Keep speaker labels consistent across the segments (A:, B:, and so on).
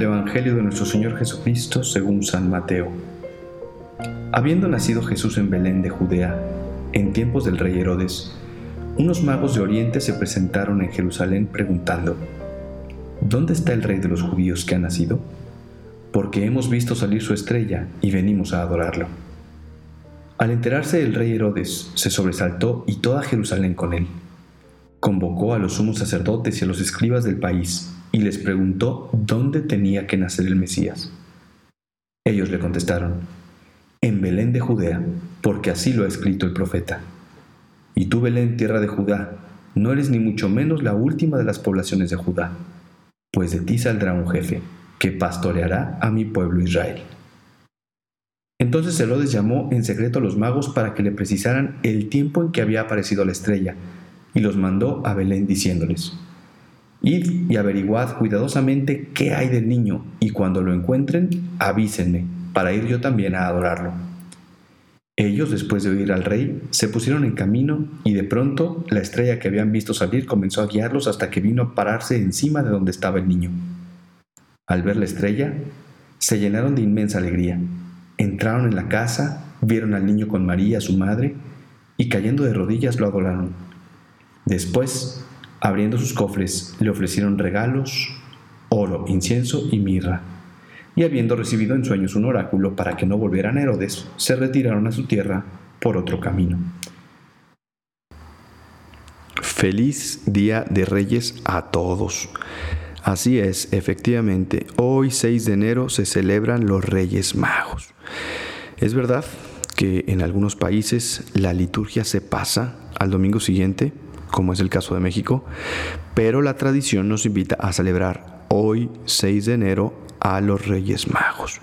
A: Del Evangelio de nuestro Señor Jesucristo según San Mateo. Habiendo nacido Jesús en Belén de Judea, en tiempos del rey Herodes, unos magos de Oriente se presentaron en Jerusalén preguntando, ¿Dónde está el rey de los judíos que ha nacido? Porque hemos visto salir su estrella y venimos a adorarlo. Al enterarse el rey Herodes, se sobresaltó y toda Jerusalén con él. Convocó a los sumos sacerdotes y a los escribas del país y les preguntó dónde tenía que nacer el Mesías. Ellos le contestaron, en Belén de Judea, porque así lo ha escrito el profeta. Y tú, Belén, tierra de Judá, no eres ni mucho menos la última de las poblaciones de Judá, pues de ti saldrá un jefe, que pastoreará a mi pueblo Israel. Entonces Herodes llamó en secreto a los magos para que le precisaran el tiempo en que había aparecido la estrella, y los mandó a Belén diciéndoles, Id y averiguad cuidadosamente qué hay del niño, y cuando lo encuentren, avísenme, para ir yo también a adorarlo. Ellos, después de oír al rey, se pusieron en camino, y de pronto la estrella que habían visto salir comenzó a guiarlos hasta que vino a pararse encima de donde estaba el niño. Al ver la estrella, se llenaron de inmensa alegría. Entraron en la casa, vieron al niño con María, su madre, y cayendo de rodillas lo adoraron. Después Abriendo sus cofres, le ofrecieron regalos, oro, incienso y mirra. Y habiendo recibido en sueños un oráculo para que no volvieran a Herodes, se retiraron a su tierra por otro camino.
B: Feliz Día de Reyes a todos. Así es, efectivamente, hoy 6 de enero se celebran los Reyes Magos. Es verdad que en algunos países la liturgia se pasa al domingo siguiente, como es el caso de México, pero la tradición nos invita a celebrar hoy, 6 de enero, a los Reyes Magos,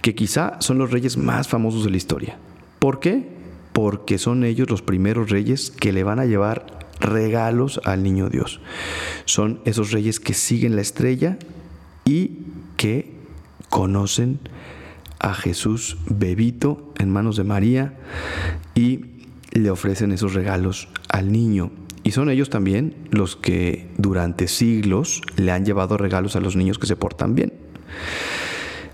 B: que quizá son los reyes más famosos de la historia. ¿Por qué? Porque son ellos los primeros reyes que le van a llevar regalos al niño Dios. Son esos reyes que siguen la estrella y que conocen a Jesús bebito en manos de María y le ofrecen esos regalos al niño. Y son ellos también los que durante siglos le han llevado regalos a los niños que se portan bien.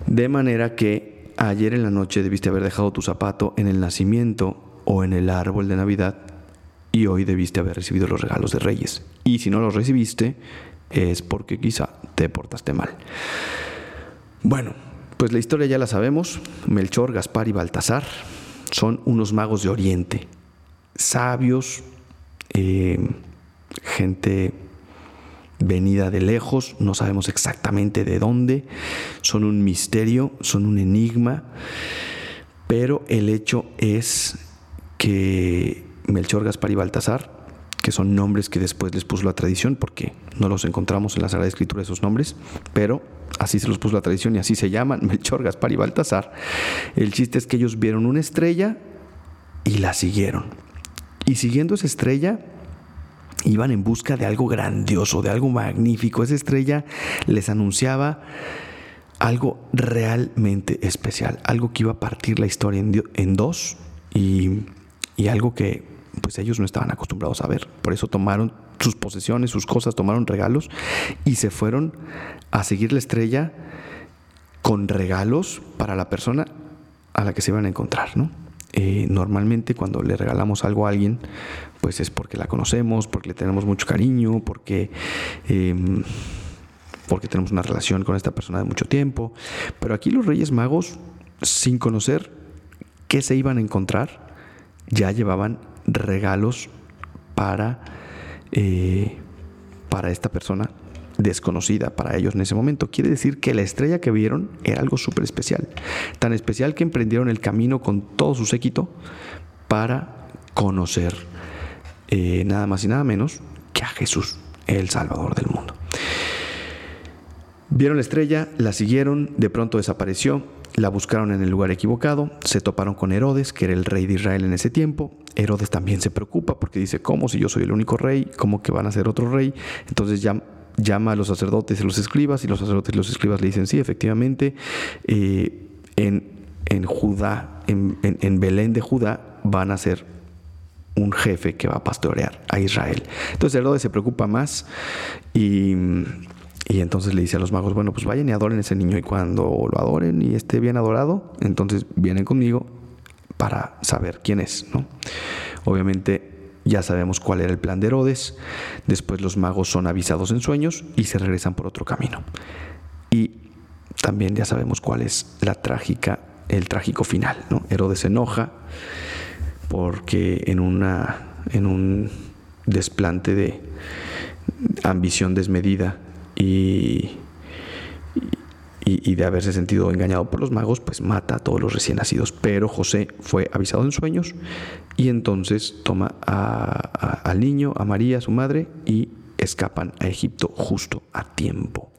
B: De manera que ayer en la noche debiste haber dejado tu zapato en el nacimiento o en el árbol de Navidad y hoy debiste haber recibido los regalos de Reyes. Y si no los recibiste es porque quizá te portaste mal. Bueno, pues la historia ya la sabemos. Melchor, Gaspar y Baltasar son unos magos de Oriente, sabios, eh, gente venida de lejos, no sabemos exactamente de dónde, son un misterio, son un enigma, pero el hecho es que Melchor, Gaspar y Baltasar, que son nombres que después les puso la tradición, porque no los encontramos en la Sagrada Escritura esos nombres, pero así se los puso la tradición y así se llaman, Melchor, Gaspar y Baltasar. El chiste es que ellos vieron una estrella y la siguieron. Y siguiendo esa estrella, iban en busca de algo grandioso, de algo magnífico. Esa estrella les anunciaba algo realmente especial, algo que iba a partir la historia en, dos y, algo que pues ellos no estaban acostumbrados a ver. Por eso tomaron sus posesiones, sus cosas, tomaron regalos y se fueron a seguir la estrella con regalos para la persona a la que se iban a encontrar, ¿no? Eh, normalmente cuando le regalamos algo a alguien, pues es porque la conocemos, porque le tenemos mucho cariño, porque, em, porque tenemos una relación con esta persona de mucho tiempo. Pero aquí los Reyes Magos, sin conocer qué se iban a encontrar, ya llevaban regalos para, eh, para esta persona desconocida para ellos en ese momento. Quiere decir que la estrella que vieron era algo súper especial. Tan especial que emprendieron el camino con todo su séquito para conocer eh, nada más y nada menos que a Jesús, el Salvador del mundo. Vieron la estrella, la siguieron, de pronto desapareció, la buscaron en el lugar equivocado, se toparon con Herodes, que era el rey de Israel en ese tiempo. Herodes también se preocupa porque dice, ¿cómo si yo soy el único rey? ¿Cómo que van a ser otro rey? Entonces ya llama a los sacerdotes y los escribas y los sacerdotes y los escribas le dicen, sí, efectivamente, eh, en, Judá, en, Belén de Judá, van a ser un jefe que va a pastorear a Israel. Entonces Herodes se preocupa más y, Y entonces le dice a los magos, bueno, pues vayan y adoren a ese niño y cuando lo adoren y esté bien adorado, entonces vienen conmigo para saber quién es, ¿no? Obviamente ya sabemos cuál era el plan de Herodes, después los magos son avisados en sueños y se regresan por otro camino. Y también ya sabemos cuál es la trágica, el trágico final, ¿no? Herodes se enoja porque en una en un desplante de ambición desmedida y, y, de haberse sentido engañado por los magos, pues mata a todos los recién nacidos. Pero José fue avisado en sueños y entonces toma al niño, a María, su madre, y escapan a Egipto justo a tiempo.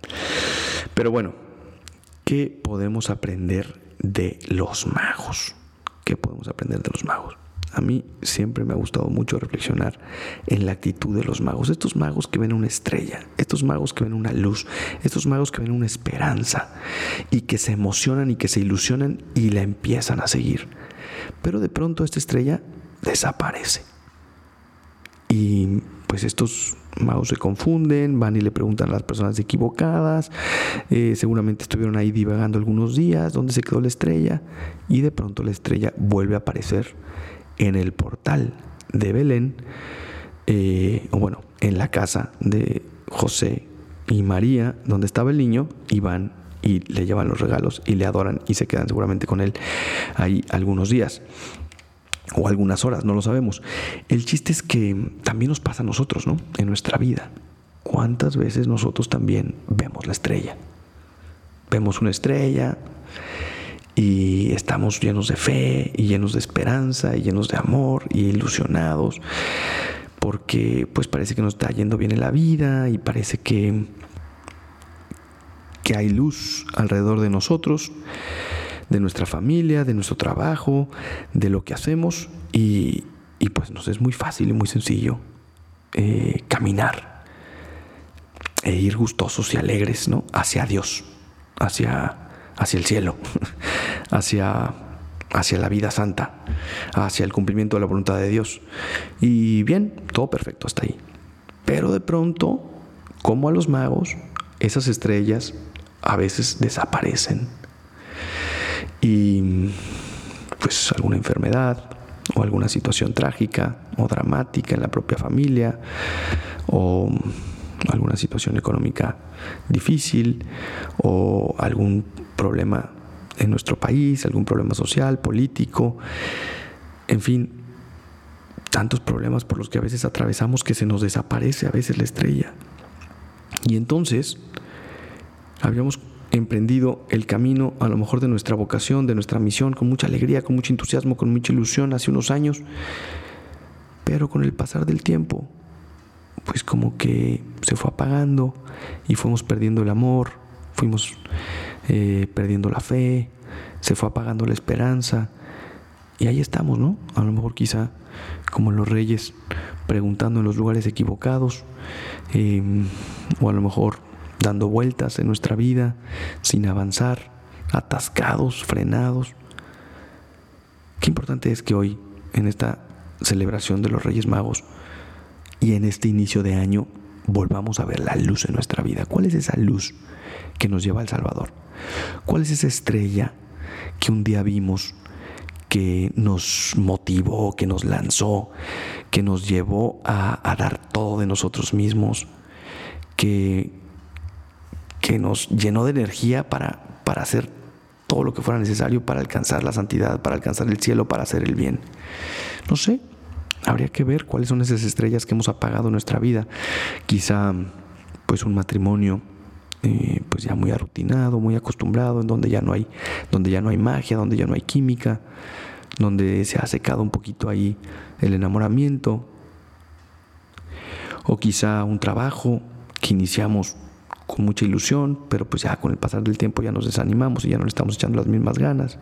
B: Pero bueno, ¿qué podemos aprender de los magos? ¿Qué podemos aprender de los magos? A mí siempre me ha gustado mucho reflexionar en la actitud de los magos, estos magos que ven una estrella, estos magos que ven una luz, estos magos que ven una esperanza y que se emocionan y que se ilusionan y la empiezan a seguir. Pero de pronto esta estrella desaparece. Y pues estos magos se confunden, van y le preguntan a las personas equivocadas, eh, seguramente estuvieron ahí divagando algunos días, ¿dónde se quedó la estrella? Y de pronto la estrella vuelve a aparecer en el portal de Belén, eh, o bueno, en la casa de José y María, donde estaba el niño, y van y le llevan los regalos y le adoran y se quedan seguramente con él ahí algunos días o algunas horas, no lo sabemos. El chiste es que también nos pasa a nosotros, ¿no? En nuestra vida. ¿Cuántas veces nosotros también vemos la estrella? Vemos una estrella y estamos llenos de fe y llenos de esperanza y llenos de amor y ilusionados porque pues parece que nos está yendo bien en la vida y parece que que hay luz alrededor de nosotros, de nuestra familia, de nuestro trabajo, de lo que hacemos y, pues nos es muy fácil y muy sencillo eh, caminar e ir gustosos y alegres ¿no? hacia Dios, hacia hacia el cielo, hacia, hacia la vida santa, hacia el cumplimiento de la voluntad de Dios. Y bien, todo perfecto hasta ahí. Pero de pronto, como a los magos, esas estrellas a veces desaparecen. Y pues alguna enfermedad o alguna situación trágica o dramática en la propia familia o alguna situación económica difícil o algún problema en nuestro país, algún problema social, político, en fin, tantos problemas por los que a veces atravesamos que se nos desaparece a veces la estrella. Y entonces habíamos emprendido el camino a lo mejor de nuestra vocación, de nuestra misión, con mucha alegría, con mucho entusiasmo, con mucha ilusión hace unos años, pero con el pasar del tiempo pues como que se fue apagando y fuimos perdiendo el amor, fuimos eh, perdiendo la fe, se fue apagando la esperanza. Y ahí estamos, ¿no? A lo mejor quizá como los reyes preguntando en los lugares equivocados, em, o a lo mejor dando vueltas en nuestra vida sin avanzar, atascados, frenados. Qué importante es que hoy, en esta celebración de los Reyes Magos, y en este inicio de año volvamos a ver la luz en nuestra vida. ¿Cuál es esa luz que nos lleva al Salvador? ¿Cuál es esa estrella que un día vimos que nos motivó, que nos lanzó, que nos llevó a, dar todo de nosotros mismos, que, que nos llenó de energía para, para hacer todo lo que fuera necesario para alcanzar la santidad, para alcanzar el cielo, para hacer el bien? No sé, habría que ver cuáles son esas estrellas que hemos apagado en nuestra vida. Quizá pues un matrimonio eh, pues ya muy arutinado, muy acostumbrado, en donde ya no hay, donde ya no hay magia, donde ya no hay química, donde se ha secado un poquito ahí el enamoramiento. O quizá un trabajo que iniciamos con mucha ilusión, pero pues ya con el pasar del tiempo ya nos desanimamos y ya no le estamos echando las mismas ganas.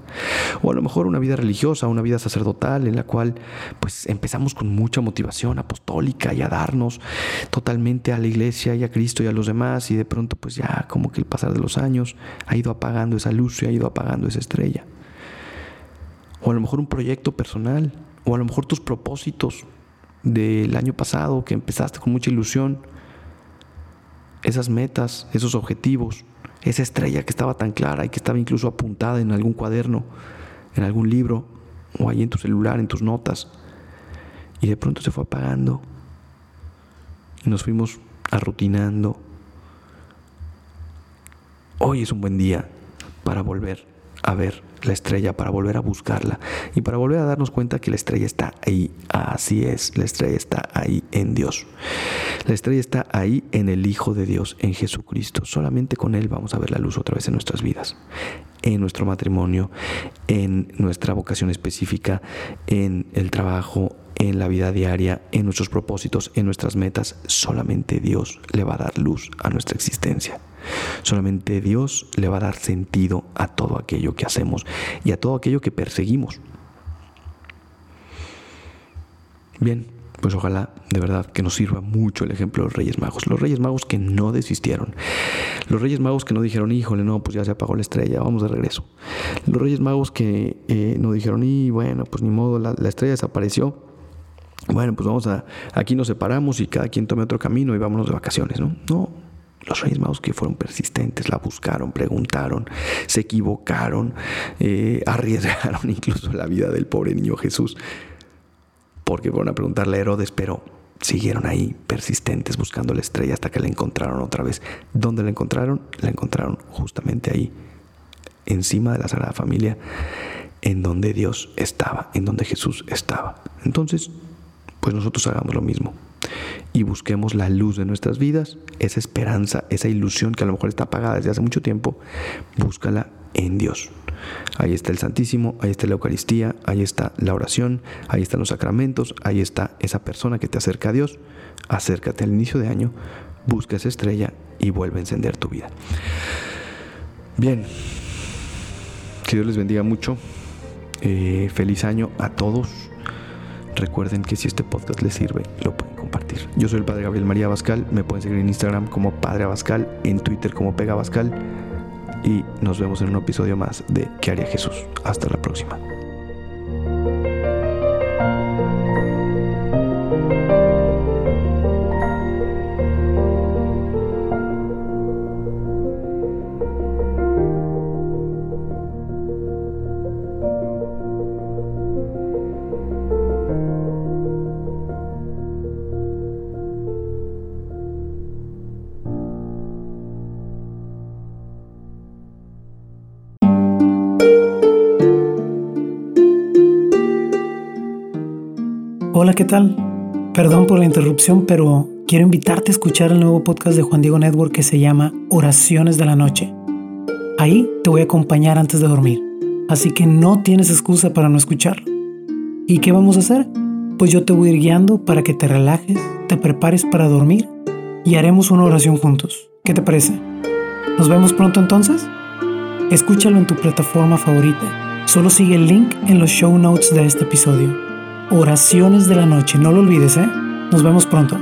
B: O a lo mejor una vida religiosa, una vida sacerdotal en la cual pues empezamos con mucha motivación apostólica y a darnos totalmente a la iglesia y a Cristo y a los demás y de pronto pues ya como que el pasar de los años ha ido apagando esa luz y ha ido apagando esa estrella. O a lo mejor un proyecto personal, o a lo mejor tus propósitos del año pasado que empezaste con mucha ilusión esas metas, esos objetivos, esa estrella que estaba tan clara y que estaba incluso apuntada en algún cuaderno, en algún libro o ahí en tu celular, en tus notas. Y de pronto se fue apagando y nos fuimos arrutinando. Hoy es un buen día para volver a ver la estrella, para volver a buscarla y para volver a darnos cuenta que la estrella está ahí. Así es, la estrella está ahí en Dios. La estrella está ahí en el Hijo de Dios, en Jesucristo. Solamente con Él vamos a ver la luz otra vez en nuestras vidas, en nuestro matrimonio, en nuestra vocación específica, en el trabajo, en la vida diaria, en nuestros propósitos, en nuestras metas. Solamente Dios le va a dar luz a nuestra existencia. Solamente Dios le va a dar sentido a todo aquello que hacemos y a todo aquello que perseguimos. Bien, pues ojalá de verdad que nos sirva mucho el ejemplo de los Reyes Magos. Los Reyes Magos que no desistieron. Los Reyes Magos que no dijeron, híjole, no, pues ya se apagó la estrella, vamos de regreso. Los Reyes Magos que eh, no dijeron, y bueno, pues ni modo, la, la estrella desapareció. Bueno, pues vamos a, aquí nos separamos y cada quien tome otro camino y vámonos de vacaciones, ¿no? No, los Reyes Magos que fueron persistentes, la buscaron, preguntaron, se equivocaron, eh, arriesgaron incluso la vida del pobre niño Jesús, porque fueron a preguntarle a Herodes, pero siguieron ahí persistentes buscando la estrella hasta que la encontraron otra vez. ¿Dónde la encontraron? La encontraron justamente ahí, encima de la Sagrada Familia, en donde Dios estaba, en donde Jesús estaba. Entonces, pues nosotros hagamos lo mismo y busquemos la luz de nuestras vidas, esa esperanza, esa ilusión que a lo mejor está apagada desde hace mucho tiempo, búscala en Dios. Ahí está el Santísimo, ahí está la Eucaristía, ahí está la oración, ahí están los sacramentos, ahí está esa persona que te acerca a Dios. Acércate al inicio de año, busca esa estrella y vuelve a encender tu vida. Bien, que Dios les bendiga mucho. Eh, feliz año a todos. Recuerden que si este podcast les sirve, lo pueden compartir. Yo soy el Padre Gabriel María Bascal. Me pueden seguir en Instagram como Padre Abascal, en Twitter como Pega Bascal. Y nos vemos en un episodio más de ¿Qué haría Jesús? Hasta la próxima.
C: Hola, ¿qué tal? Perdón por la interrupción, pero quiero invitarte a escuchar el nuevo podcast de Juan Diego Network que se llama Oraciones de la Noche. Ahí te voy a acompañar antes de dormir, así que no tienes excusa para no escucharlo. ¿Y qué vamos a hacer? Pues yo te voy a ir guiando para que te relajes, te prepares para dormir y haremos una oración juntos. ¿Qué te parece? ¿Nos vemos pronto entonces? Escúchalo en tu plataforma favorita. Solo sigue el link en los show notes de este episodio. Oraciones de la noche. No lo olvides, ¿eh? Nos vemos pronto.